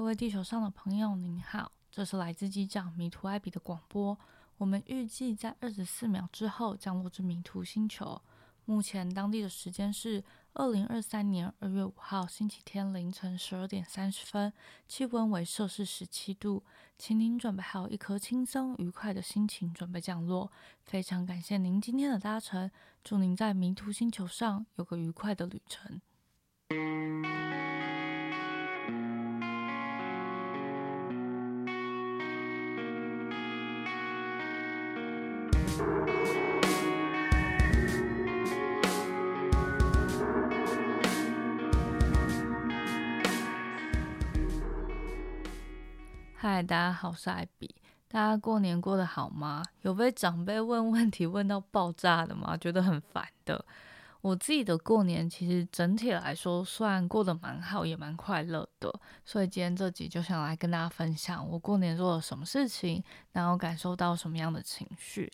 各位地球上的朋友，您好，这是来自机长迷途艾比的广播。我们预计在二十四秒之后降落至迷途星球。目前当地的时间是二零二三年二月五号星期天凌晨十二点三十分，气温为摄氏十七度，请您准备好一颗轻松愉快的心情，准备降落。非常感谢您今天的搭乘，祝您在迷途星球上有个愉快的旅程。大家好，我是艾比。大家过年过得好吗？有被长辈问问题问到爆炸的吗？觉得很烦的。我自己的过年其实整体来说算过得蛮好，也蛮快乐的。所以今天这集就想来跟大家分享我过年做了什么事情，然后感受到什么样的情绪。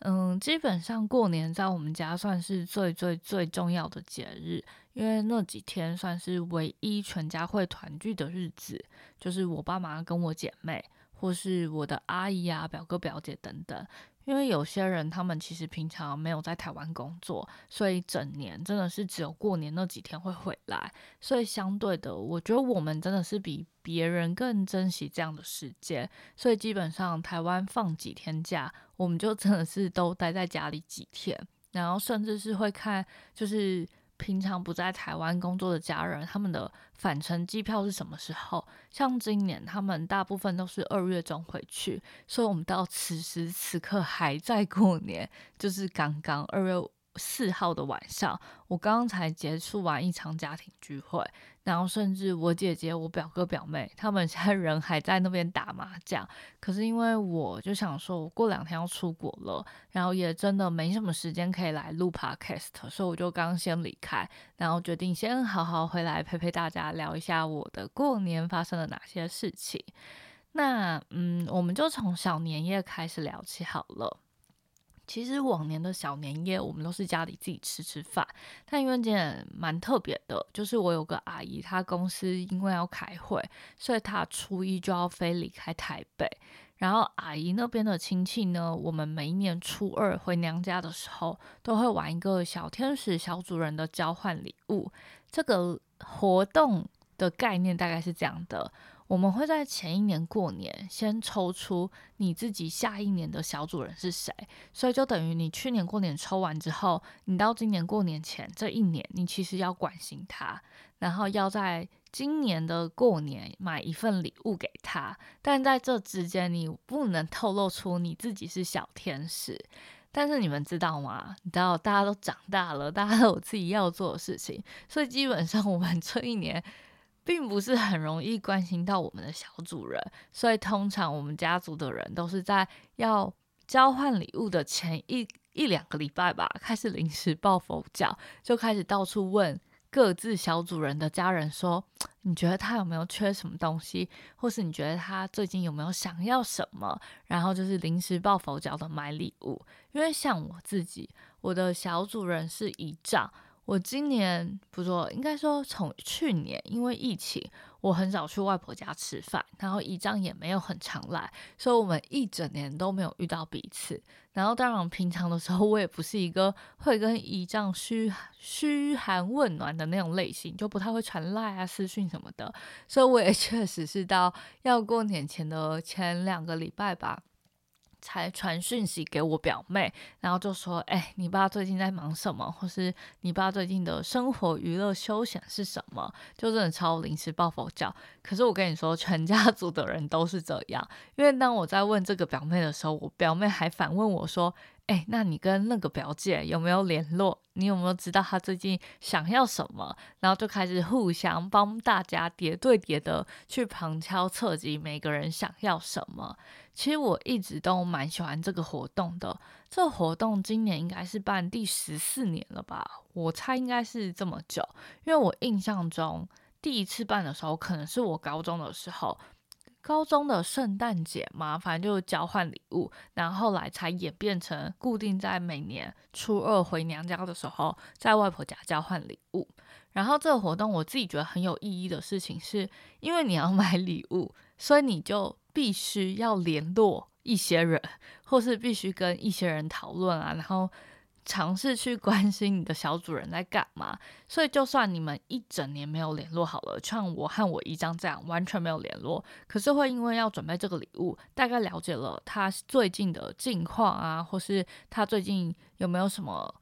嗯，基本上过年在我们家算是最最最重要的节日，因为那几天算是唯一全家会团聚的日子，就是我爸妈跟我姐妹，或是我的阿姨啊、表哥表姐等等。因为有些人他们其实平常没有在台湾工作，所以整年真的是只有过年那几天会回来。所以相对的，我觉得我们真的是比别人更珍惜这样的时间。所以基本上台湾放几天假，我们就真的是都待在家里几天，然后甚至是会看就是。平常不在台湾工作的家人，他们的返程机票是什么时候？像今年，他们大部分都是二月中回去，所以我们到此时此刻还在过年，就是刚刚二月。四号的晚上，我刚刚才结束完一场家庭聚会，然后甚至我姐姐、我表哥、表妹他们现在人还在那边打麻将。可是因为我就想说，我过两天要出国了，然后也真的没什么时间可以来录 podcast，所以我就刚先离开，然后决定先好好回来陪陪大家，聊一下我的过年发生了哪些事情。那嗯，我们就从小年夜开始聊起好了。其实往年的小年夜，我们都是家里自己吃吃饭。但因为今年蛮特别的，就是我有个阿姨，她公司因为要开会，所以她初一就要飞离开台北。然后阿姨那边的亲戚呢，我们每一年初二回娘家的时候，都会玩一个小天使小主人的交换礼物。这个活动的概念大概是这样的。我们会在前一年过年先抽出你自己下一年的小主人是谁，所以就等于你去年过年抽完之后，你到今年过年前这一年，你其实要关心他，然后要在今年的过年买一份礼物给他，但在这之间你不能透露出你自己是小天使。但是你们知道吗？你知道大家都长大了，大家都有自己要做的事情，所以基本上我们这一年。并不是很容易关心到我们的小主人，所以通常我们家族的人都是在要交换礼物的前一一两个礼拜吧，开始临时抱佛脚，就开始到处问各自小主人的家人说：“你觉得他有没有缺什么东西，或是你觉得他最近有没有想要什么？”然后就是临时抱佛脚的买礼物。因为像我自己，我的小主人是姨丈。我今年不说，应该说从去年，因为疫情，我很少去外婆家吃饭，然后姨丈也没有很常来，所以我们一整年都没有遇到彼此。然后当然平常的时候，我也不是一个会跟姨丈嘘嘘寒问暖的那种类型，就不太会传赖啊、私讯什么的。所以我也 确实是到要过年前的前两个礼拜吧。才传讯息给我表妹，然后就说：“哎，你爸最近在忙什么？或是你爸最近的生活、娱乐、休闲是什么？”就真的超临时抱佛脚。可是我跟你说，全家族的人都是这样。因为当我在问这个表妹的时候，我表妹还反问我说。哎，那你跟那个表姐有没有联络？你有没有知道她最近想要什么？然后就开始互相帮大家叠对叠的去旁敲侧击，每个人想要什么。其实我一直都蛮喜欢这个活动的。这活动今年应该是办第十四年了吧？我猜应该是这么久，因为我印象中第一次办的时候，可能是我高中的时候。高中的圣诞节嘛，反正就交换礼物，然后后来才演变成固定在每年初二回娘家的时候，在外婆家交换礼物。然后这个活动我自己觉得很有意义的事情，是因为你要 买礼物，所以你就必须要联络一些人，或是必须跟一些人讨论啊，然后。尝试去关心你的小主人在干嘛，所以就算你们一整年没有联络好了，像我和我姨丈这样完全没有联络，可是会因为要准备这个礼物，大概了解了他最近的近况啊，或是他最近有没有什么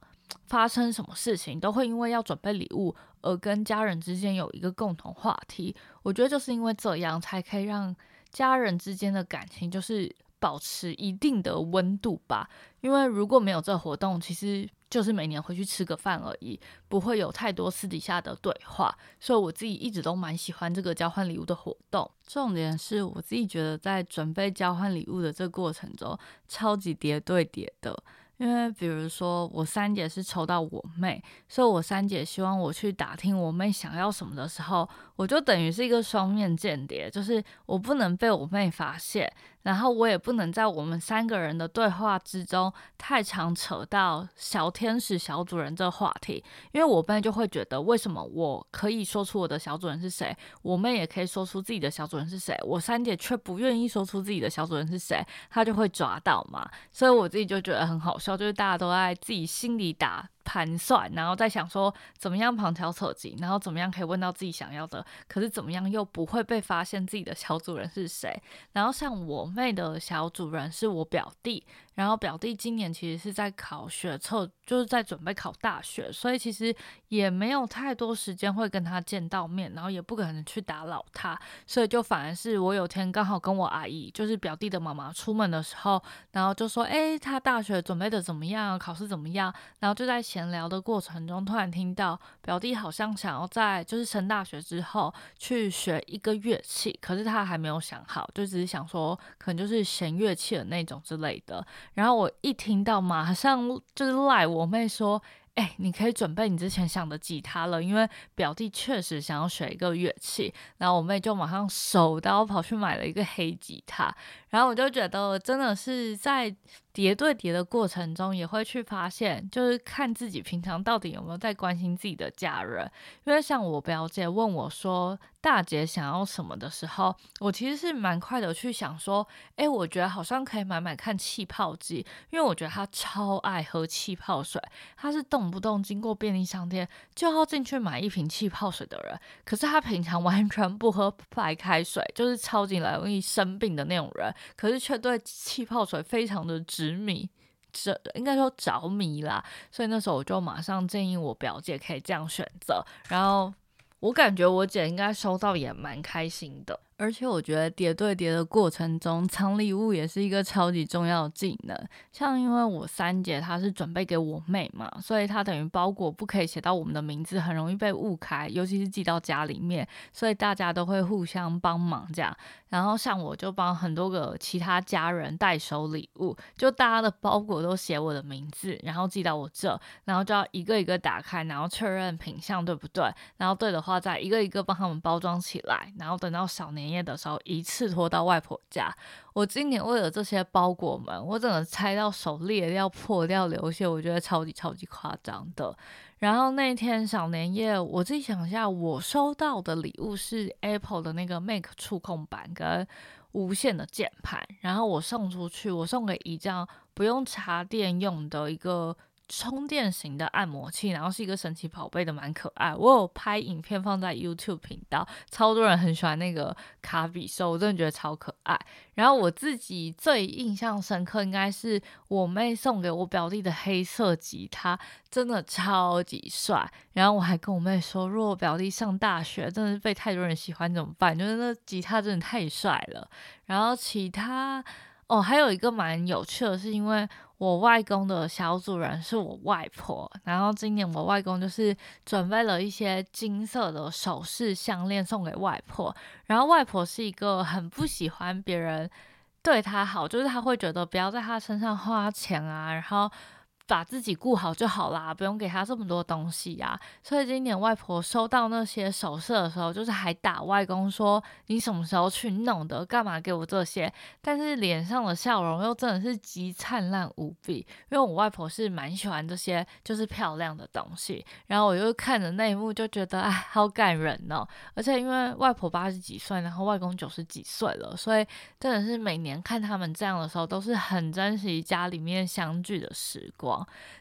发生什么事情，都会因为要准备礼物而跟家人之间有一个共同话题。我觉得就是因为这样，才可以让家人之间的感情就是。保持一定的温度吧，因为如果没有这活动，其实就是每年回去吃个饭而已，不会有太多私底下的对话。所以我自己一直都蛮喜欢这个交换礼物的活动。重点是我自己觉得在准备交换礼物的这个过程中，超级叠对叠的。因为比如说我三姐是抽到我妹，所以我三姐希望我去打听我妹想要什么的时候，我就等于是一个双面间谍，就是我不能被我妹发现。然后我也不能在我们三个人的对话之中太常扯到小天使小主人这个话题，因为我妹就会觉得为什么我可以说出我的小主人是谁，我妹也可以说出自己的小主人是谁，我三姐却不愿意说出自己的小主人是谁，她就会抓到嘛。所以我自己就觉得很好笑，就是大家都在自己心里打。盘算，然后再想说怎么样旁敲侧击，然后怎么样可以问到自己想要的，可是怎么样又不会被发现自己的小主人是谁。然后像我妹的小主人是我表弟。然后表弟今年其实是在考学测，就是在准备考大学，所以其实也没有太多时间会跟他见到面，然后也不可能去打扰他，所以就反而是我有天刚好跟我阿姨，就是表弟的妈妈出门的时候，然后就说，哎，他大学准备的怎么样？考试怎么样？然后就在闲聊的过程中，突然听到表弟好像想要在就是升大学之后去学一个乐器，可是他还没有想好，就只是想说可能就是弦乐器的那种之类的。然后我一听到，马上就是赖我妹说：“哎，你可以准备你之前想的吉他了，因为表弟确实想要学一个乐器。”然后我妹就马上手刀跑去买了一个黑吉他。然后我就觉得，真的是在叠对叠的过程中，也会去发现，就是看自己平常到底有没有在关心自己的家人。因为像我表姐问我说大姐想要什么的时候，我其实是蛮快的去想说，哎，我觉得好像可以买买看气泡机，因为我觉得她超爱喝气泡水，她是动不动经过便利商店就要进去买一瓶气泡水的人。可是她平常完全不喝白开水，就是超级容易生病的那种人。可是却对气泡水非常的执迷，着应该说着迷啦，所以那时候我就马上建议我表姐可以这样选择，然后我感觉我姐应该收到也蛮开心的。而且我觉得叠对叠的过程中藏礼物也是一个超级重要的技能。像因为我三姐她是准备给我妹嘛，所以她等于包裹不可以写到我们的名字，很容易被误开，尤其是寄到家里面，所以大家都会互相帮忙这样。然后像我就帮很多个其他家人代收礼物，就大家的包裹都写我的名字，然后寄到我这，然后就要一个一个打开，然后确认品相对不对，然后对的话再一个一个帮他们包装起来，然后等到小年。年夜的时候一次拖到外婆家，我今年为了这些包裹们，我真的拆到手裂掉、破掉、流血，我觉得超级超级夸张的。然后那天小年夜，我自己想一下，我收到的礼物是 Apple 的那个 Make 触控板跟无线的键盘，然后我送出去，我送给一张不用插电用的一个。充电型的按摩器，然后是一个神奇宝贝的，蛮可爱。我有拍影片放在 YouTube 频道，超多人很喜欢那个卡比兽，我真的觉得超可爱。然后我自己最印象深刻，应该是我妹送给我表弟的黑色吉他，真的超级帅。然后我还跟我妹说，如果表弟上大学，真的是被太多人喜欢怎么办？就是那吉他真的太帅了。然后其他哦，还有一个蛮有趣的是，因为。我外公的小主人是我外婆，然后今年我外公就是准备了一些金色的首饰项链送给外婆，然后外婆是一个很不喜欢别人对她好，就是她会觉得不要在她身上花钱啊，然后把自己顾好就好啦，不用给他这么多东西呀。所以今年外婆收到那些首饰的时候，就是还打外公说：“你什么时候去弄的？干嘛给我这些？”但是脸上的笑容又真的是极灿烂无比，因为我外婆是蛮喜欢这些就是漂亮的东西。然后我又看着那一幕，就觉得哎，好感人哦。而且因为外婆八十几岁，然后外公九十几岁了，所以真的是每年看他们这样的时候，都是很珍惜家里面相聚的时光。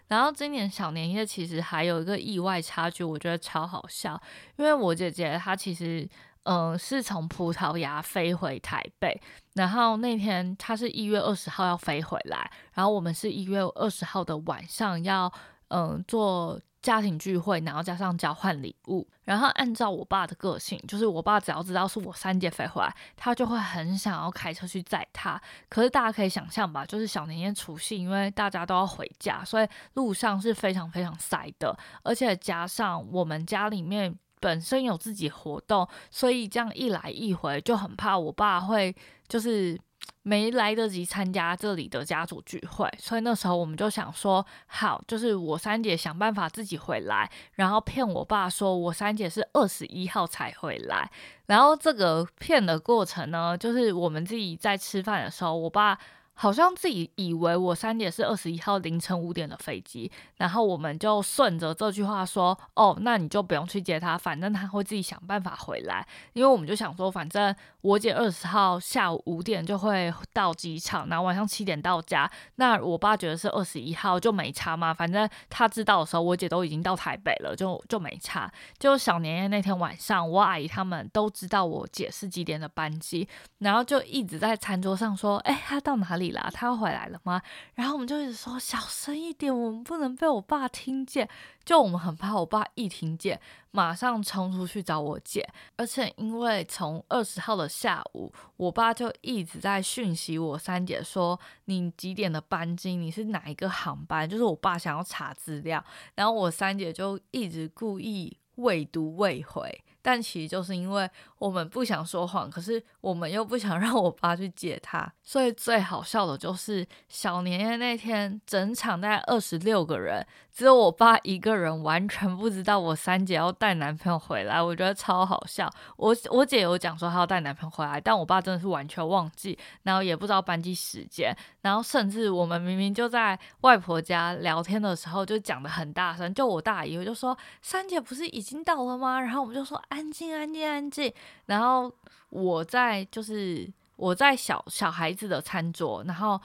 然后今年小年夜其实还有一个意外差距，我觉得超好笑。因为我姐姐她其实嗯是从葡萄牙飞回台北，然后那天她是一月二十号要飞回来，然后我们是一月二十号的晚上要嗯做。家庭聚会，然后加上交换礼物，然后按照我爸的个性，就是我爸只要知道是我三姐飞回来，他就会很想要开车去载他。可是大家可以想象吧，就是小年夜除夕，因为大家都要回家，所以路上是非常非常塞的，而且加上我们家里面本身有自己活动，所以这样一来一回就很怕我爸会就是。没来得及参加这里的家族聚会，所以那时候我们就想说，好，就是我三姐想办法自己回来，然后骗我爸说我三姐是二十一号才回来。然后这个骗的过程呢，就是我们自己在吃饭的时候，我爸。好像自己以为我三姐是二十一号凌晨五点的飞机，然后我们就顺着这句话说，哦，那你就不用去接她，反正她会自己想办法回来。因为我们就想说，反正我姐二十号下午五点就会到机场，然后晚上七点到家。那我爸觉得是二十一号就没差嘛，反正他知道的时候，我姐都已经到台北了，就就没差。就小年夜那天晚上，我阿姨他们都知道我姐是几点的班机，然后就一直在餐桌上说，哎，她到哪里？啦，他回来了吗？然后我们就一直说小声一点，我们不能被我爸听见。就我们很怕我爸一听见，马上冲出去找我姐。而且因为从二十号的下午，我爸就一直在讯息我三姐说你几点的班机，你是哪一个航班？就是我爸想要查资料，然后我三姐就一直故意未读未回。但其实就是因为我们不想说谎，可是我们又不想 让我爸去接他，所以最好笑的就是小年夜那天，整场大概二十六个人，只有我爸一个人完全不知道我三姐要带男朋友回来，我觉得超好笑。我我姐有讲说她要带男朋友回来，但我爸真的是完全忘记，然后也不知道班机时间，然后甚至我们明明就在外婆家聊天的时候就讲的很大声，就我大姨我就说三姐不是已经到了吗？然后我们就说。安静，安静，安静。然后我在就是我在小小孩子的餐桌，然后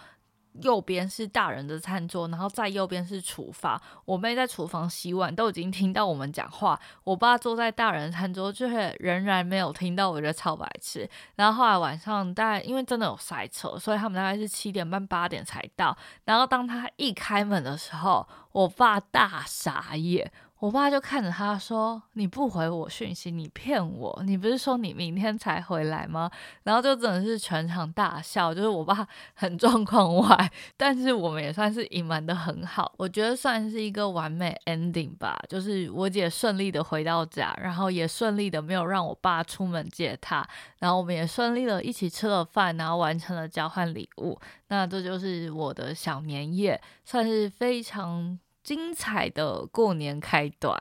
右边是大人的餐桌，然后在右边是厨房。我妹在厨房洗碗，都已经听到我们讲话。我爸坐在大人餐桌，却仍然没有听到，我觉得超白痴。然后后来晚上大概因为真的有塞车，所以他们大概是七点半八点才到。然后当他一开门的时候，我爸大傻眼。我爸就看着他说：“你不回我讯息，你骗我！你不是说你明天才回来吗？”然后就真的是全场大笑，就是我爸 很状况外，但是我们也算是隐瞒的很好，我觉得算是一个完美 ending 吧。就是我姐顺利的回到家，然后也顺利的没有让我爸出门接她，然后我们也顺利的一起吃了饭，然后完成了交换礼物。那这就是我的小年夜，算是非常。精彩的过年开端，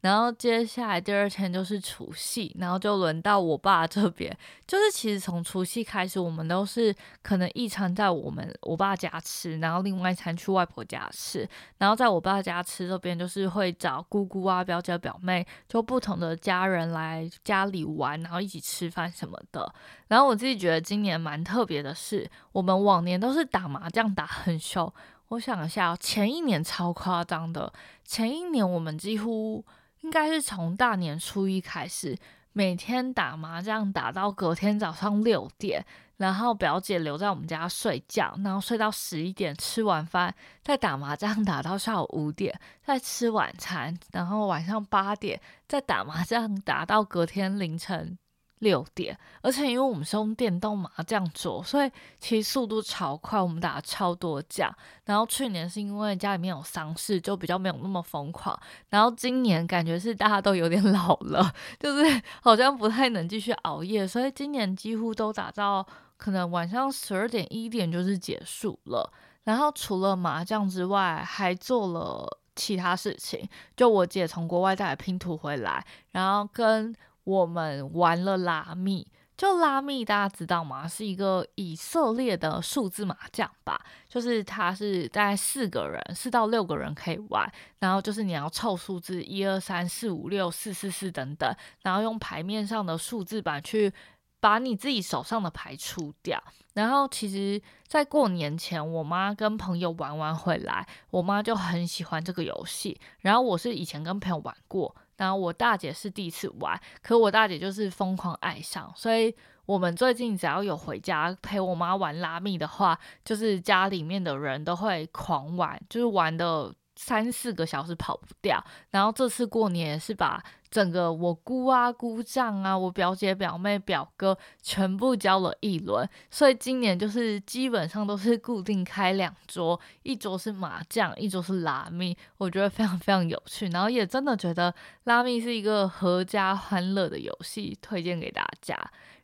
然后接下来第二天就是除夕，然后就轮到我爸这边。就是其实从除夕开始，我们都是可能一餐在我们我爸家吃，然后另外一餐去外婆家吃。然后在我爸家吃这边，就是会找姑姑啊、表姐、表妹，就不同的家人来家里玩，然后一起吃饭什么的。然后我自己觉得今年蛮特别的是，我们往年都是打麻将打很凶。我想一下，前一年超夸张的。前一年我们几乎应该是从大年初一开始，每天打麻将打到隔天早上六点，然后表姐留在我们家睡觉，然后睡到十一点，吃完饭再打麻将打到下午五点，再吃晚餐，然后晚上八点再打麻将打到隔天凌晨。六点，而且因为我们是用电动麻将桌，所以其实速度超快，我们打了超多架。然后去年是因为家里面有丧事，就比较没有那么疯狂。然后今年感觉是大家都有点 老了，就是好像不太能继续熬夜，所以今年几乎都打到可能晚上十二点一点就是结束了。然后除了麻将之外，还做了其他事情。就我姐从国外带来拼图回来，然后跟我们玩了拉密。就拉密，大家知道吗？是一个以色列的数字麻将吧，就是它是大概四个人，四到六个人可以玩，然后就是你要凑数字，一二三四五六四四四等等，然后用牌面上的数字板去把你自己手上的牌出掉。然后其实，在过年前，我妈跟朋友玩完回来，我妈就很喜欢这个游戏。然后我是以前跟朋友玩过，然后我大姐是第一次玩，可我大姐就是疯狂爱上，所以我们最近只要有回家陪我妈玩拉密的话，就是家里面的人都会狂玩，就是玩的。三四个小时跑不掉，然后这次过年也是把整个我姑啊、姑丈啊、我表姐、表妹、表哥全部教了一轮，所以今年就是基本上都是固定开两桌，一桌是麻将，一桌是拉面，我觉得非常非常有趣，然后也真的觉得拉面是一个合家欢乐的游戏，推荐给大家。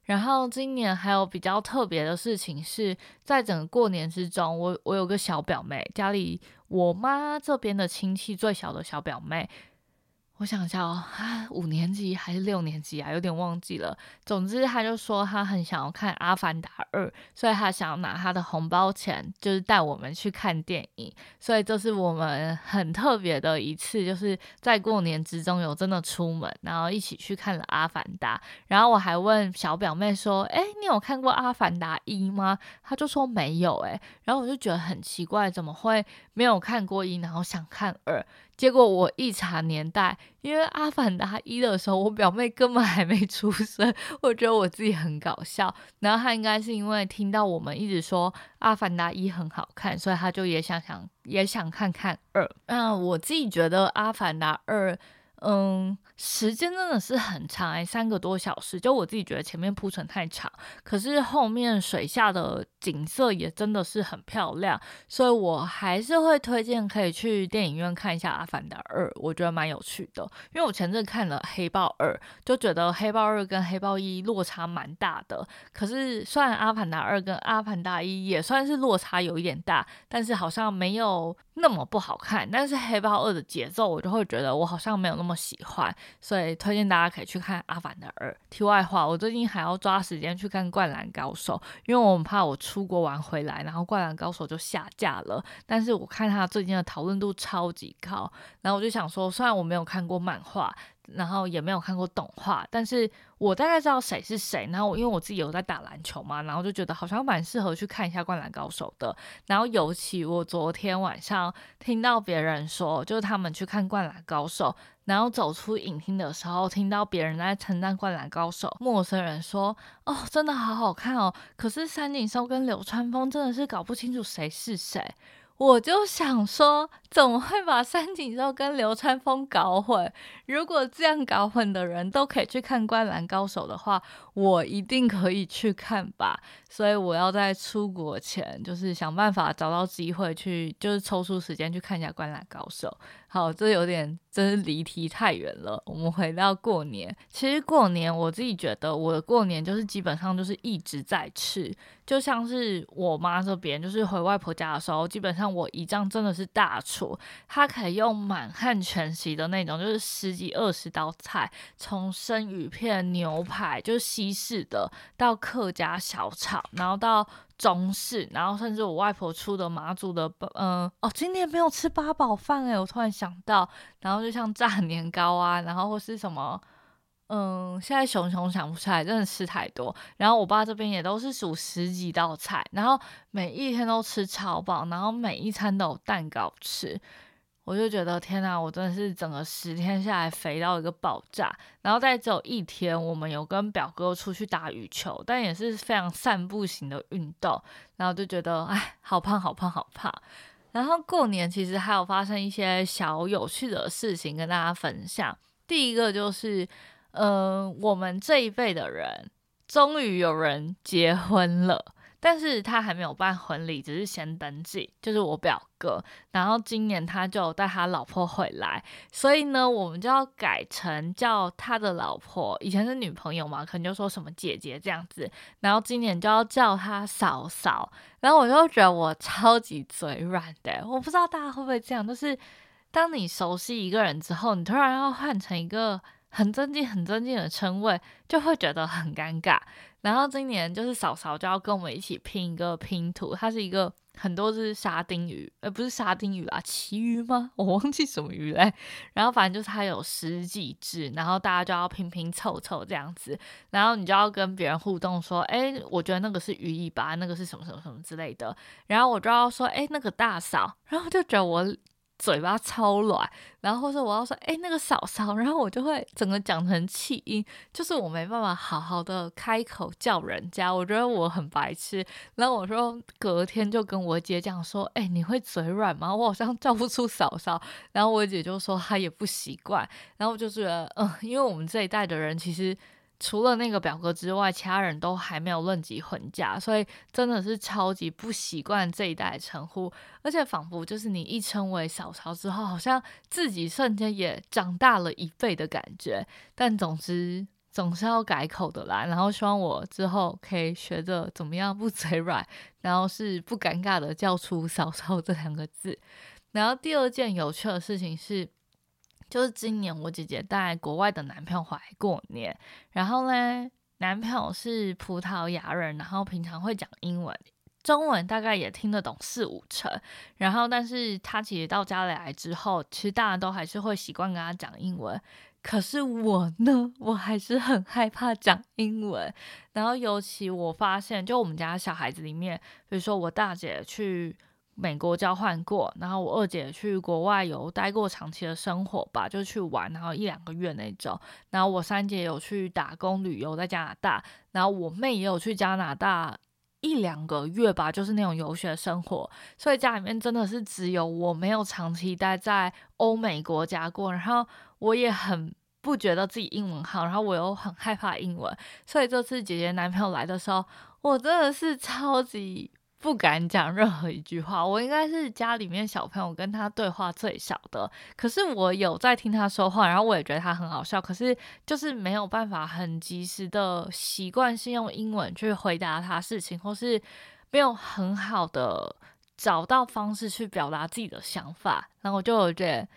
然后今年还有比较特别的事情是在整个过年之中，我我有个小表妹，家里我妈这边的亲戚最小的小表妹。我想一下哦，他五年级还是六年级啊？有点忘记了。总之，他就说他很想要看《阿凡达二》，所以他想要拿他的红包钱，就是带我们去看电影。所以这是我们很特别的一次，就是在过年之中有真的出门，然后一起去看了《阿凡达》。然后我还问小表妹说：“哎，你有看过《阿凡达一》吗？”他就说没有。哎，然后我就觉得很奇怪，怎么会没有看过一，然后想看二？结果我一查年代，因为《阿凡达一》的时候，我表妹根本还没出生，我觉得我自己很搞笑。然后她应该是因为听到我们一直说《阿凡达一》很好看，所以她就也想想也想看看二。那我自己觉得《阿凡达二》。嗯，时间真的是很长哎，三个多小时。就我自己觉得前面铺陈太长，可是后面水下的景色也真的是很漂亮，所以我还是会推荐可以去电影院看一下《阿凡达二》，我觉得蛮有趣的。因为我前阵看了《黑豹二》，就觉得《黑豹二》跟《黑豹一》落差蛮大的。可是虽然《阿凡达二》跟《阿凡达一》也算是落差有一点大，但是好像没有那么不好看。但是《黑豹二》的节奏，我就会觉得我好像没有那么。喜欢，所以推荐大家可以去看《阿凡的二》。题外话，我最近还要抓时间去看《灌篮高手》，因为我很怕我出国玩回来，然后《灌篮高手》就下架了。但是我看他最近的讨论度超级高，然后我就想说，虽然我没有看过漫画。然后也没有看过动画，但是我大概知道谁是谁。然后我因为我自己有在打篮球嘛，然后就觉得好像蛮适合去看一下《灌篮高手》的。然后尤其我昨天晚上听到别人说，就是他们去看《灌篮高手》，然后走出影厅的时候，听到别人在称赞《灌篮高手》，陌生人说：“哦，真的好好看哦。”可是三井寿跟流川枫真的是搞不清楚谁是谁。我就想说，怎么会把三井寿跟流川枫搞混？如果这样搞混的人都可以去看《灌篮高手》的话，我一定可以去看吧。所以我要在出国前，就是想办法找到机会去，就是抽出时间去看一下《灌篮高手》。好，这有点真是离题太远了。我们回到过年，其实过年我自己觉得，我的过年就是基本上就是一直在吃，就像是我妈这边，就是回外婆家的时候，基本上我姨丈真的是大厨，他可以用满汉全席的那种，就是十几二十道菜，从生鱼片、牛排，就是西式的，到客家小炒，然后到。中式，然后甚至我外婆出的马祖的，嗯，哦，今年没有吃八宝饭诶，我突然想到，然后就像炸年糕啊，然后或是什么，嗯，现在熊熊想不出来，真的吃太多。然后我爸这边也都是煮十几道菜，然后每一天都吃超饱，然后每一餐都有蛋糕吃。我就觉得天哪，我真的是整个十天下来肥到一个爆炸，然后再只有一天，我们有跟表哥出去打羽球，但也是非常散步型的运动，然后就觉得哎，好胖好胖好胖。然后过年其实还有发生一些小有趣的事情跟大家分享。第一个就是，嗯，我们这一辈的人终于有人结婚了。但是他还没有办婚礼，只是先登记，就是我表哥。然后今年他就带他老婆回来，所以呢，我们就要改成叫他的老婆，以前是女朋友嘛，可能就说什么姐姐这样子。然后今年就要叫他嫂嫂。然后我就觉得我超级嘴软的，我不知道大家会不会这样，就是当你熟悉一个人之后，你突然要换成一个。很尊敬、很尊敬的称谓，就会觉得很尴尬。然后今年就是嫂嫂就要跟我们一起拼一个拼图，它是一个很多只沙丁鱼，呃，不是沙丁鱼啦，旗鱼吗？我忘记什么鱼嘞。然后反正就是它有十几只，然后大家就要拼拼凑凑这样子。然后你就要跟别人互动说，哎，我觉得那个是鱼尾巴，那个是什么什么什么之类的。然后我就要说，哎，那个大嫂，然后就觉得我。嘴巴超软，然后或者我要说，哎，那个嫂嫂，然后我就会整个讲成气音，就是我没办法好好的开口叫人家，我觉得我很白痴。然后我说隔天就跟我姐讲说，哎，你会嘴软吗？我好像叫不出嫂嫂。然后我姐就说她也不习惯。然后我就觉得，嗯，因为我们这一代的人其实。除了那个表哥之外，其他人都还没有论及婚嫁，所以真的是超级不习惯这一代称呼，而且仿佛就是你一称为嫂嫂之后，好像自己瞬间也长大了一倍的感觉。但总之总是要改口的啦，然后希望我之后可以学着怎么样不嘴软，然后是不尴尬的叫出嫂嫂这两个字。然后第二件有趣的事情是。就是今年我姐姐带国外的男朋友回来过年，然后呢，男朋友是葡萄牙人，然后平常会讲英文，中文大概也听得懂四五成。然后，但是他其实到家里来之后，其实大家都还是会习惯跟他讲英文。可是我呢，我还是很害怕讲英文。然后，尤其我发现，就我们家小孩子里面，比如说我大姐去。美国交换过，然后我二姐去国外有待过长期的生活吧，就去玩，然后一两个月那种。然后我三姐有去打工旅游在加拿大，然后我妹也有去加拿大一两个月吧，就是那种游学生活。所以家里面真的是只有我没有长期待在欧美国家过，然后我也很不觉得自己英文好，然后我又很害怕英文，所以这次姐姐男朋友来的时候，我真的是超级。不敢讲任何一句话，我应该是家里面小朋友跟他对话最少的。可是我有在听他说话，然后我也觉得他很好笑。可是就是没有办法很及时的习惯性用英文去回答他事情，或是没有很好的找到方式去表达自己的想法。然后我就有点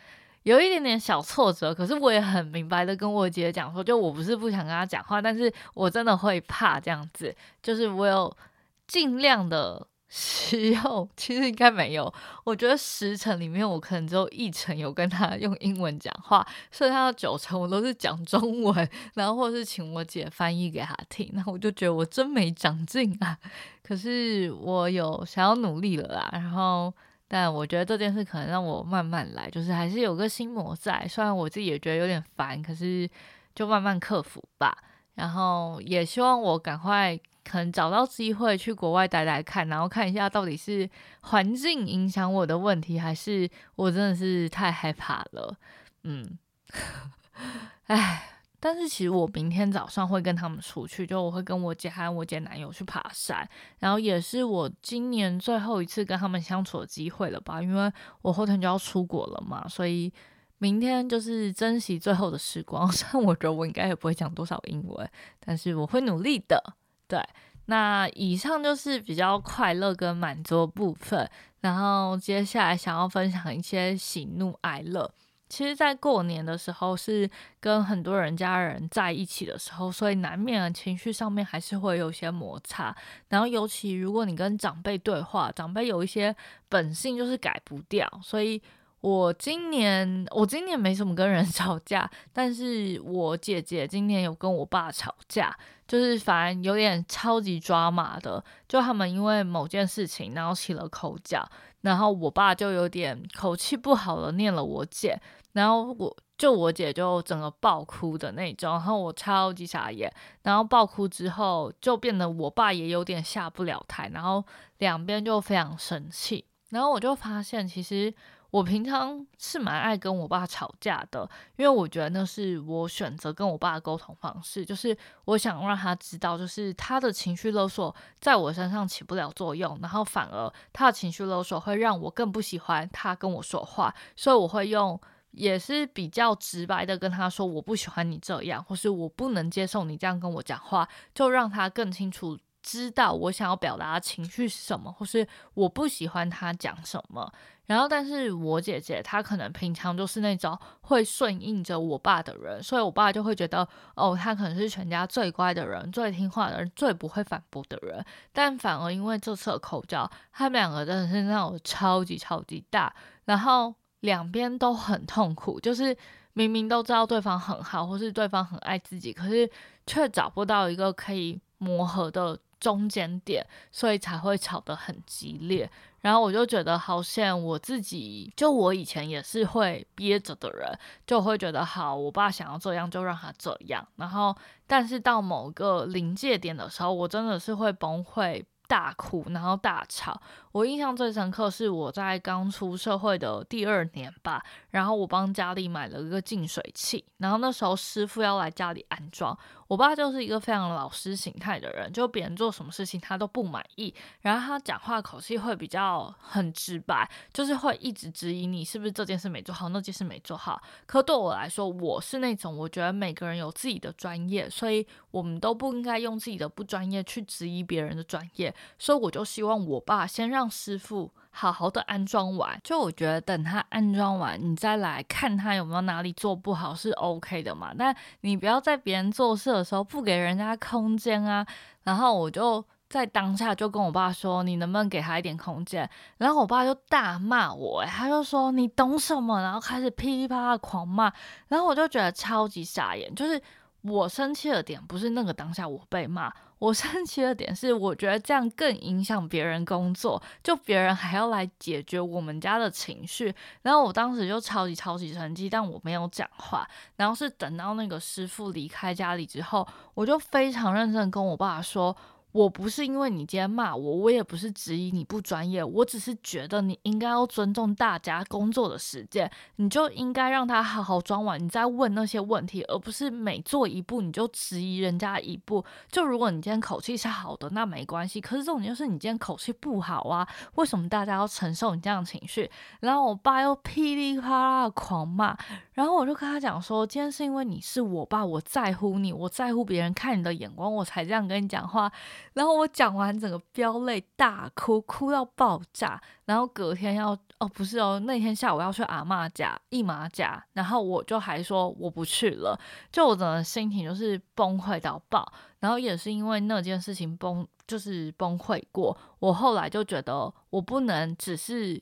有一点点小挫折。可是我也很明白的跟我姐姐讲说，就我不是不想跟他讲话，但是我真的会怕这样子。就是我有尽量的。十有其实应该没有，我觉得十成里面我可能只有一成有跟他用英文讲话，剩下的九成我都是讲中文，然后或者是请我姐翻译给他听，那我就觉得我真没长进啊。可是我有想要努力了啦，然后但我觉得这件事可能让我慢慢来，就是还是有个心魔在，虽然我自己也觉得有点烦，可是就慢慢克服吧。然后也希望我赶快。可能找到机会去国外待待看，然后看一下到底是环境影响我的问题，还是我真的是太害怕了。嗯，唉，但是其实我明天早上会跟他们出去，就我会跟我姐还有我姐男友去爬山，然后也是我今年最后一次跟他们相处的机会了吧，因为我后天就要出国了嘛，所以明天就是珍惜最后的时光。虽然我觉得我应该也不会讲多少英文，但是我会努力的。对，那以上就是比较快乐跟满足的部分，然后接下来想要分享一些喜怒哀乐。其实，在过年的时候是跟很多人家人在一起的时候，所以难免情绪上面还是会有些摩擦。然后，尤其如果你跟长辈对话，长辈有一些本性就是改不掉，所以。我今年我今年没什么跟人 吵架，但是我姐姐今年有跟我爸吵架，就是反正有点超级抓马的，就他们因为某件事情然后起了口角，然后我爸就有点口气不好的念了我姐，然后我就我姐就整个爆哭的那种，然后我超级傻眼，然后爆哭之后就变得我爸也有点下不了台，然后两边就非常生气，然后我就发现其实。我平常是蛮爱跟我爸吵架的，因为我觉得那是我选择跟我爸的沟通方式，就是我想让他知道，就是他的情绪勒索在我身上起不了作用，然后反而他的情绪勒索会让我更不喜欢他跟我说话，所以我会用也是比较直白的跟他说，我不喜欢你这样，或是我不能接受你这样跟我讲话，就让他更清楚。知道我想要表达的情绪是什么，或是我不喜欢他讲什么。然后，但是我姐姐她可能平常就是那种会顺应着我爸的人，所以我爸就会觉得，哦，他可能是全家最乖的人、最听话的人、最不会反驳的人。但反而因为这次的口角，他们两个真的是那种超级超级大，然后两边都很痛苦，就是明明都知道对方很好，或是对方很爱自己，可是却找不到一个可以磨合的。中间点，所以才会吵得很激烈。然后我就觉得好像我自己，就我以前也是会憋着的人，就会觉得好，我爸想要这样就让他这样。然后，但是到某个临界点的时候，我真的是会崩溃。大哭，然后大吵。我印象最深刻是我在刚出社会的第二年吧，然后我帮家里买了一个净水器，然后那时候师傅要来家里安装。我爸就是一个非常老师形态的人，就别人做什么事情他都不满意，然后他讲话口气会比较很直白，就是会一直质疑你是不是这件事没做好，那件事没做好。可对我来说，我是那种我觉得每个人有自己的专业，所以我们都不应该用自己的不专业去质疑别人的专业。所以我就希望我爸先让师傅好好的安装完，就我觉得等他安装完，你再来看他有没有哪里做不好是 OK 的嘛。但你不要在别人做事的时候不给人家空间啊。然后我就在当下就跟我爸说，你能不能给他一点空间？然后我爸就大骂我，他就说你懂什么？然后开始噼里啪啦狂骂。然后我就觉得超级傻眼，就是我生气的点不是那个当下我被骂。我生气的点是，我觉得这样更影响别人工作，就别人还要来解决我们家的情绪，然后我当时就超级超级生气，但我没有讲话，然后是等到那个师傅离开家里之后，我就非常认真跟我爸说。我不是因为你今天骂我，我也不是质疑你不专业，我只是觉得你应该要尊重大家工作的时间，你就应该让他好好装完，你再问那些问题，而不是每做一步你就质疑人家一步。就如果你今天口气是好的，那没关系。可是重点就是你今天口气不好啊，为什么大家要承受你这样的情绪？然后我爸又噼里啪啦的狂骂，然后我就跟他讲说，今天是因为你是我爸，我在乎你，我在乎别人看你的眼光，我才这样跟你讲话。然后我讲完整个飙泪大哭，哭到爆炸。然后隔天要哦不是哦，那天下午要去阿妈家一马家，然后我就还说我不去了，就我整个心情就是崩溃到爆。然后也是因为那件事情崩，就是崩溃过，我后来就觉得我不能只是。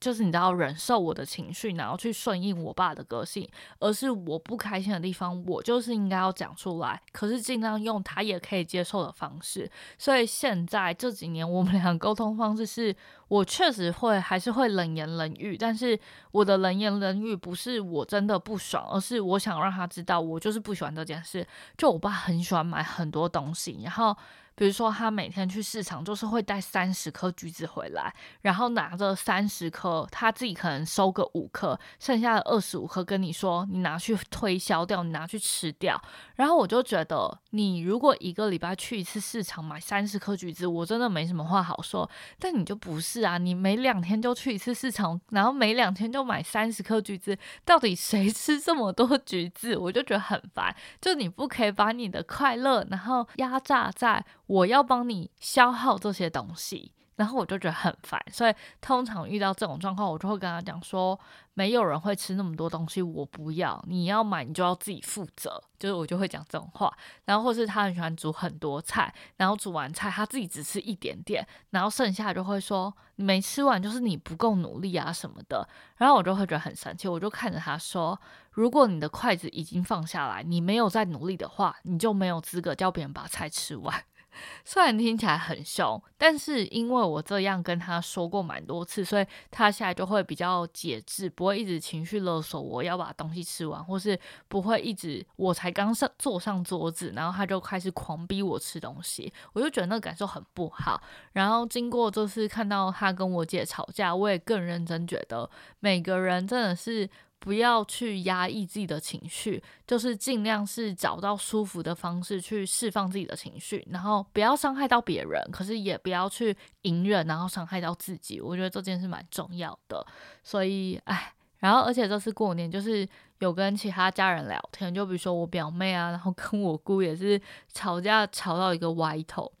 就是你知道忍受我的情绪，然后去顺应我爸的个性，而是我不开心的地方，我就是应该要讲出来。可是尽量用他也可以接受的方式。所以现在这几年我们俩沟通方式是，我确实会还是会冷言冷语，但是我的冷言冷语不是我真的不爽，而是我想让他知道我就是不喜欢这件事。就我爸很喜欢买很多东西，然后。比如说，他每天去市场就是会带三十颗橘子回来，然后拿着三十颗，他自己可能收个五颗，剩下的二十五颗跟你说，你拿去推销掉，你拿去吃掉。然后我就觉得，你如果一个礼拜去一次市场买三十颗橘子，我真的没什么话好说。但你就不是啊，你每两天就去一次市场，然后每两天就买三十颗橘子，到底谁吃这么多橘子？我就觉得很烦。就你不可以把你的快乐，然后压榨在。我要帮你消耗这些东西，然后我就觉得很烦，所以通常遇到这种状况，我就会跟他讲说，没有人会吃那么多东西，我不要，你要买你就要自己负责，就是我就会讲这种话。然后或是他很喜欢煮很多菜，然后煮完菜他自己只吃一点点，然后剩下就会说你没吃完就是你不够努力啊什么的，然后我就会觉得很生气，我就看着他说，如果你的筷子已经放下来，你没有再努力的话，你就没有资格叫别人把菜吃完。虽然听起来很凶，但是因为我这样跟他说过蛮多次，所以他现在就会比较节制，不会一直情绪勒索我要把东西吃完，或是不会一直我才刚上坐上桌子，然后他就开始狂逼我吃东西，我就觉得那个感受很不好。然后经过这次看到他跟我姐吵架，我也更认真觉得每个人真的是。不要去压抑自己的情绪，就是尽量是找到舒服的方式去释放自己的情绪，然后不要伤害到别人，可是也不要去隐忍，然后伤害到自己。我觉得这件事蛮重要的。所以，哎，然后而且这次过年就是有跟其他家人聊天，就比如说我表妹啊，然后跟我姑也是吵架吵到一个歪头，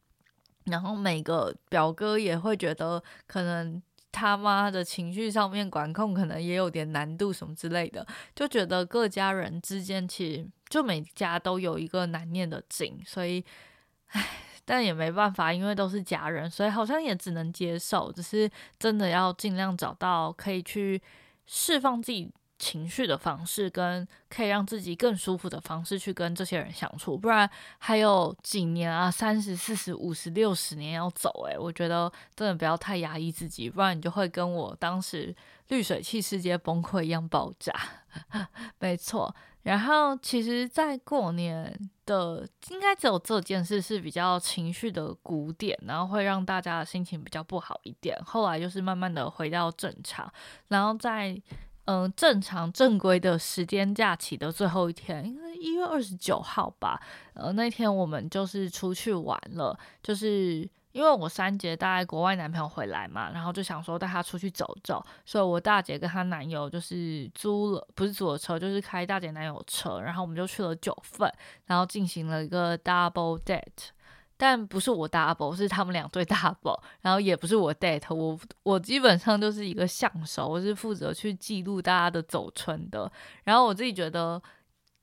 然后每个表哥也会觉得可能。他妈的情绪上面管控可能也有点难度，什么之类的，就觉得各家人之间其实就每家都有一个难念的经，所以，唉，但也没办法，因为都是家人，所以好像也只能接受，只是真的要尽量找到可以去释放自己。情绪的方式跟可以让自己更舒服的方式去跟这些人相处，不然还有几年啊，三十四十五十六十年要走诶，我觉得真的不要太压抑自己，不然你就会跟我当时滤水器世界崩溃一样爆炸。没错，然后其实，在过年的应该只有这件事是比较情绪的古典，然后会让大家的心情比较不好一点。后来就是慢慢的回到正常，然后在。嗯，正常正规的时间假期的最后一天，应该一月二十九号吧。呃，那天我们就是出去玩了，就是因为我三姐带国外男朋友回来嘛，然后就想说带他出去走走，所以我大姐跟她男友就是租了，不是租了车，就是开大姐男友车，然后我们就去了九份，然后进行了一个 double date。但不是我 double，是他们两对 double，然后也不是我 date，我我基本上就是一个相手，我是负责去记录大家的走春的。然后我自己觉得，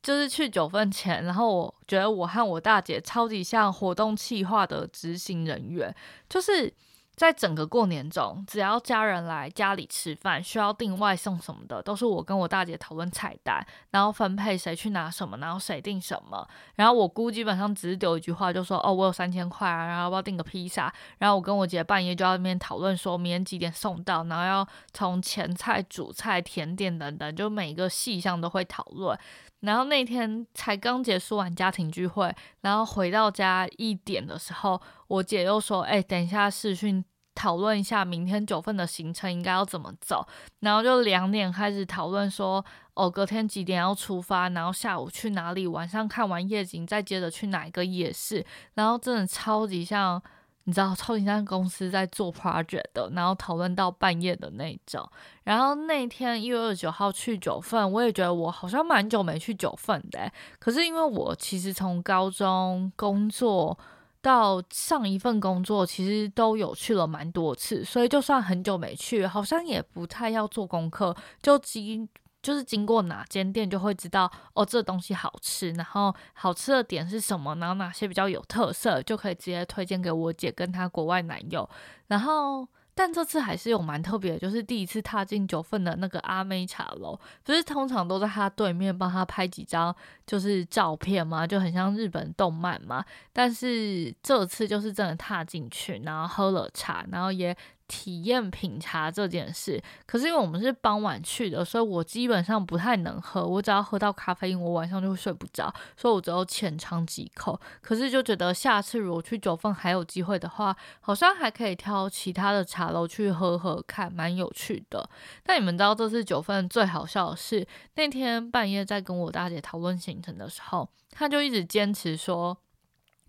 就是去九份前，然后我觉得我和我大姐超级像活动企划的执行人员，就是。在整个过年中，只要家人来家里吃饭，需要订外送什么的，都是我跟我大姐讨论菜单，然后分配谁去拿什么，然后谁订什么。然后我姑基本上只是丢一句话，就说：“哦，我有三千块啊，然后要不要订个披萨？”然后我跟我姐半夜就在那边讨论说，明天几点送到，然后要从前菜、主菜、甜点等等，就每一个细项都会讨论。然后那天才刚结束完家庭聚会，然后回到家一点的时候，我姐又说：“哎，等一下视讯讨论一下明天九份的行程应该要怎么走。”然后就两点开始讨论说：“哦，隔天几点要出发？然后下午去哪里？晚上看完夜景再接着去哪一个夜市？”然后真的超级像。你知道超级像公司在做 project 的，然后讨论到半夜的那种。然后那天一月二十九号去九份，我也觉得我好像蛮久没去九份的。可是因为我其实从高中工作到上一份工作，其实都有去了蛮多次，所以就算很久没去，好像也不太要做功课，就基。就是经过哪间店就会知道哦，这东西好吃，然后好吃的点是什么，然后哪些比较有特色，就可以直接推荐给我姐跟她国外男友。然后，但这次还是有蛮特别的，就是第一次踏进九份的那个阿妹茶楼，不是通常都在他对面帮他拍几张就是照片吗？就很像日本动漫嘛。但是这次就是真的踏进去，然后喝了茶，然后也。体验品茶这件事，可是因为我们是傍晚去的，所以我基本上不太能喝。我只要喝到咖啡因，我晚上就会睡不着，所以我只有浅尝几口。可是就觉得下次如果去九份还有机会的话，好像还可以挑其他的茶楼去喝喝看，蛮有趣的。但你们知道这次九份最好笑的是，那天半夜在跟我大姐讨论行程的时候，她就一直坚持说。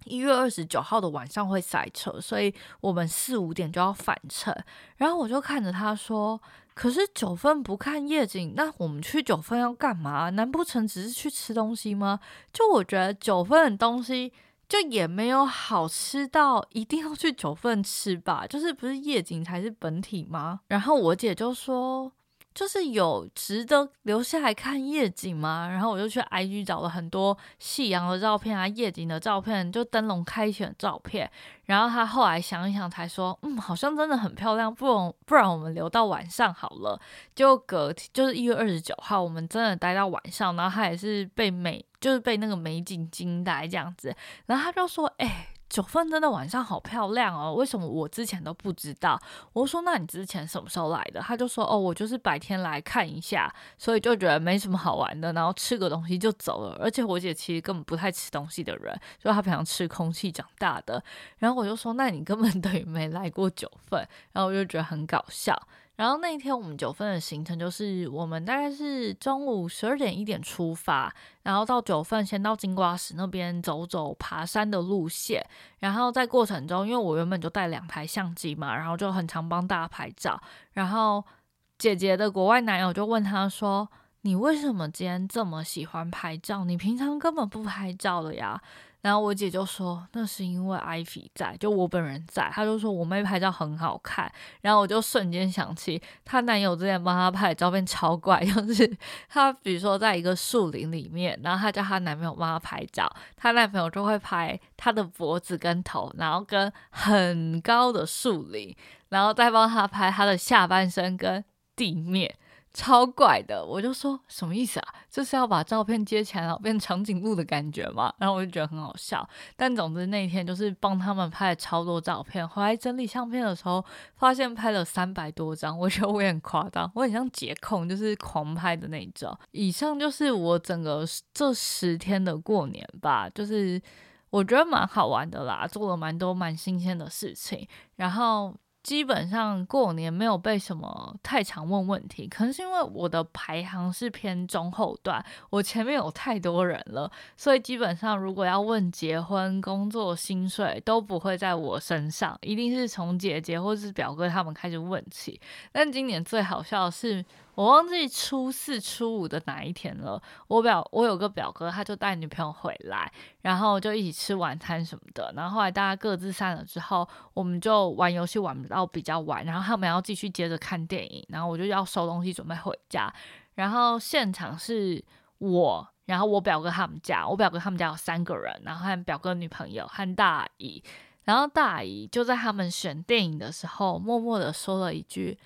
一月二十九号的晚上会塞车，所以我们四五点就要返程。然后我就看着他说：“可是九份不看夜景，那我们去九份要干嘛？难不成只是去吃东西吗？就我觉得九份的东西就也没有好吃到一定要去九份吃吧？就是不是夜景才是本体吗？”然后我姐就说。就是有值得留下来看夜景吗？然后我就去 IG 找了很多夕阳的照片啊，夜景的照片，就灯笼开启的照片。然后他后来想一想，才说，嗯，好像真的很漂亮，不然不然我们留到晚上好了。就隔就是一月二十九号，我们真的待到晚上，然后他也是被美，就是被那个美景惊呆这样子。然后他就说，哎。九份真的晚上好漂亮哦，为什么我之前都不知道？我说那你之前什么时候来的？他就说哦，我就是白天来看一下，所以就觉得没什么好玩的，然后吃个东西就走了。而且我姐其实根本不太吃东西的人，就她平常吃空气长大的。然后我就说那你根本 等于没来过九份，然后我就觉得很搞笑。然后那一天我们九份的行程就是，我们大概是中午十二点一点出发，然后到九份先到金瓜石那边走走爬山的路线，然后在过程中，因为我原本就带两台相机嘛，然后就很常帮大家拍照。然后姐姐的国外男友就问他说：“你为什么今天这么喜欢拍照？你平常根本不拍照的呀？”然后我姐就说：“那是因为 Ivy 在，就我本人在。”她就说我妹拍照很好看。然后我就瞬间想起她男友之前帮她拍的照片超怪，就是她比如说在一个树林里面，然后她叫她男朋友帮她拍照，她男朋友就会拍她的脖子跟头，然后跟很高的树林，然后再帮她拍她的下半身跟地面。超怪的，我就说什么意思啊？就是要把照片接起来，然后变长颈鹿的感觉嘛。然后我就觉得很好笑。但总之那天就是帮他们拍了超多照片，回来整理相片的时候，发现拍了三百多张。我觉得我也很夸张，我很像节控，就是狂拍的那种。以上就是我整个这十天的过年吧，就是我觉得蛮好玩的啦，做了蛮多蛮新鲜的事情，然后。基本上过年没有被什么太常问问题，可能是因为我的排行是偏中后段，我前面有太多人了，所以基本上如果要问结婚、工作、薪水，都不会在我身上，一定是从姐姐或是表哥他们开始问起。但今年最好笑的是。我忘记初四、初五的哪一天了。我表我有个表哥，他就带女朋友回来，然后就一起吃晚餐什么的。然后后来大家各自散了之后，我们就玩游戏玩到比较晚。然后他们要继续接着看电影，然后我就要收东西准备回家。然后现场是我，然后我表哥他们家，我表哥他们家有三个人，然后和表哥女朋友和大姨。然后大姨就在他们选电影的时候，默默的说了一句。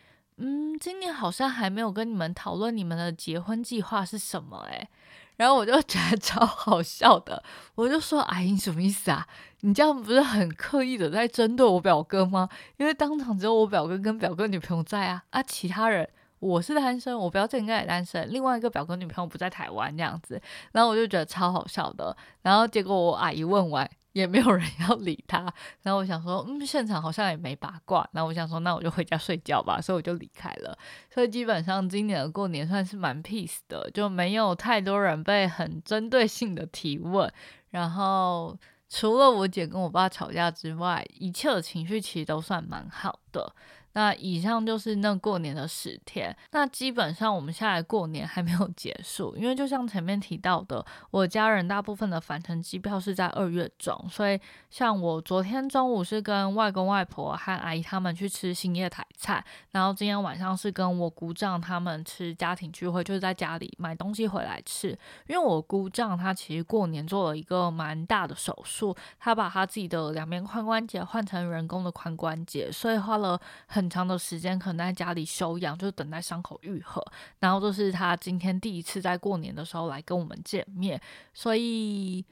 嗯，今年好像还没有跟你们讨论你们的结婚计划是什么诶，然后我就觉得超好笑的，我就说：“阿姨什么意思啊？你这样不是很刻意的在针对我表哥吗？因为当场只有我表哥跟表哥女朋友在啊，啊，其他人我是单身，我表姐应该也单身，另外一个表哥女朋友不在台湾这样子，然后我就觉得超好笑的，然后结果我阿姨问完。”也没有人 要理他，然后我想说，嗯，现场好像也没八卦，然后我想说，那我就回家睡觉吧，所以我就离开了。所以基本上今年的过年算是蛮 peace 的，就没有太多人被很针对性的提问。然后除了我姐跟我爸吵架之外，一切的情绪其实都算蛮好的。那以上就是那过年的十天。那基本上我们下来过年还没有结束，因为就像前面提到的，我家人大部分的返程机票是在二月中，所以像我昨天中午是跟外公外婆和阿姨他们去吃新叶台菜，然后今天晚上是跟我姑丈他们吃家庭聚会，就是在家里买东西回来吃。因为我姑丈他其实过年做了一个蛮大的手术，他把他自己的两边髋关节换成人工的髋关节，所以花了很。很长的时间可能在家里休养，就等待伤口愈合。然后就是他今天第一次在过年的时候来跟我们见面，所以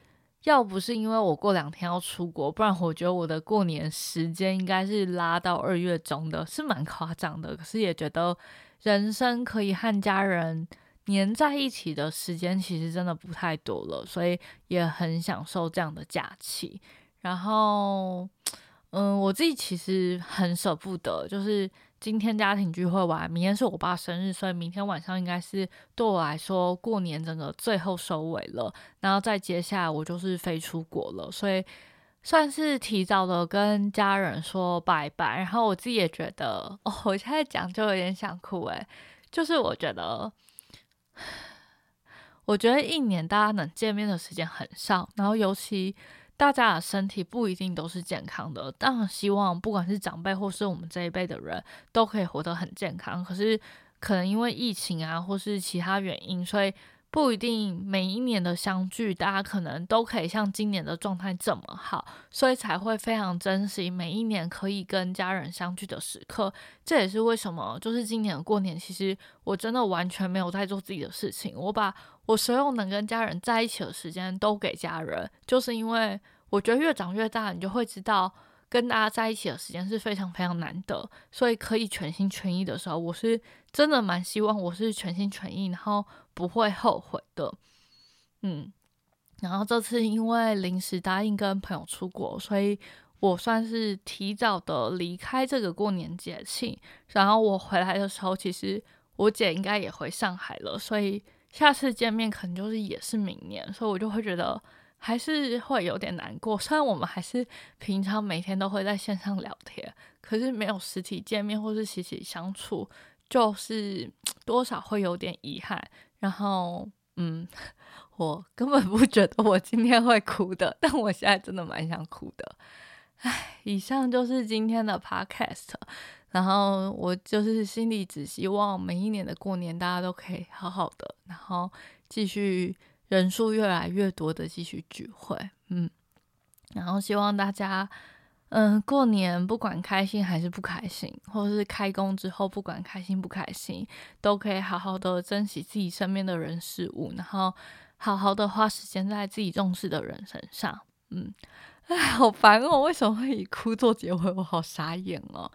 要不是因为我过两天要出国，不然我觉得我的过年时间应该是拉到二月中的，是蛮夸张的。可是也觉得人生可以和家人黏在一起的时间其实真的不太多了，所以也很享受这样的假期。然后。嗯，我自己其实很舍不得，就是今天家庭聚会完，明天是我爸生日，所以明天晚上应该是对我来说过年整个最后收尾了。然后再接下来我就是飞出国了，所以算是提早的跟家人说拜拜。然后我自己也觉得，哦，我现在讲就有点想哭诶，就是我觉得，我觉得一年大家能见面的时间很少，然后尤其。大家的身体不一定都是健康的，但希望不管是长辈或是我们这一辈的人都可以活得很健康。可是可能因为疫情啊，或是其他原因，所以不一定每一年的相聚，大家可能都可以像今年的状态这么好，所以才会非常珍惜每一年可以跟家人相聚的时刻。这也是为什么，就是今年的过年，其实我真的完全没有在做自己的事情，我把。我所有能跟家人在一起的时间都给家人，就是因为我觉得越长越大，你就会知道跟大家在一起的时间是非常非常难得，所以可以全心全意的时候，我是真的蛮希望我是全心全意，然后不会后悔的。嗯，然后这次因为临时答应跟朋友出国，所以我算是提早的离开这个过年节庆。然后我回来的时候，其实我姐应该也回上海了，所以。下次见面可能就是也是明年，所以我就会觉得还是会有点难过。虽然我们还是平常每天都会在线上聊天，可是没有实体见面或是实体相处，就是 多少会有点遗憾。然后，嗯，我根本不觉得我今天会哭的，但我现在真的蛮想哭的。唉，以上就是今天的 podcast。然后我就是心里只希望每一年的过年，大家都可以好好的，然后继续人数越来越多的继续聚会，嗯，然后希望大家，嗯，过年不管开心还是不开心，或是开工之后不管开心不开心，都可以好好的珍惜自己身边的人事物，然后好好的花时间在自己重视的人身上，嗯，哎，好烦哦，为什么会以哭做结尾？我好傻眼哦。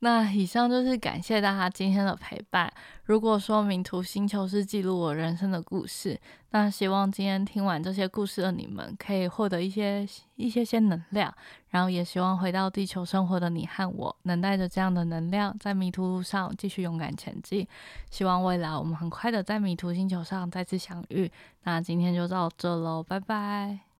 那以上就是感谢大家今天的陪伴。如果说《名图星球》是记录我人生的故事，那希望今天听完这些故事的你们可以获得一些一些些能量，然后也希望回到地球生活的你和我能带着这样的能量，在迷途路上继续勇敢前进。希望未来我们很快的在迷途星球上再次相遇。那今天就到这喽，拜拜。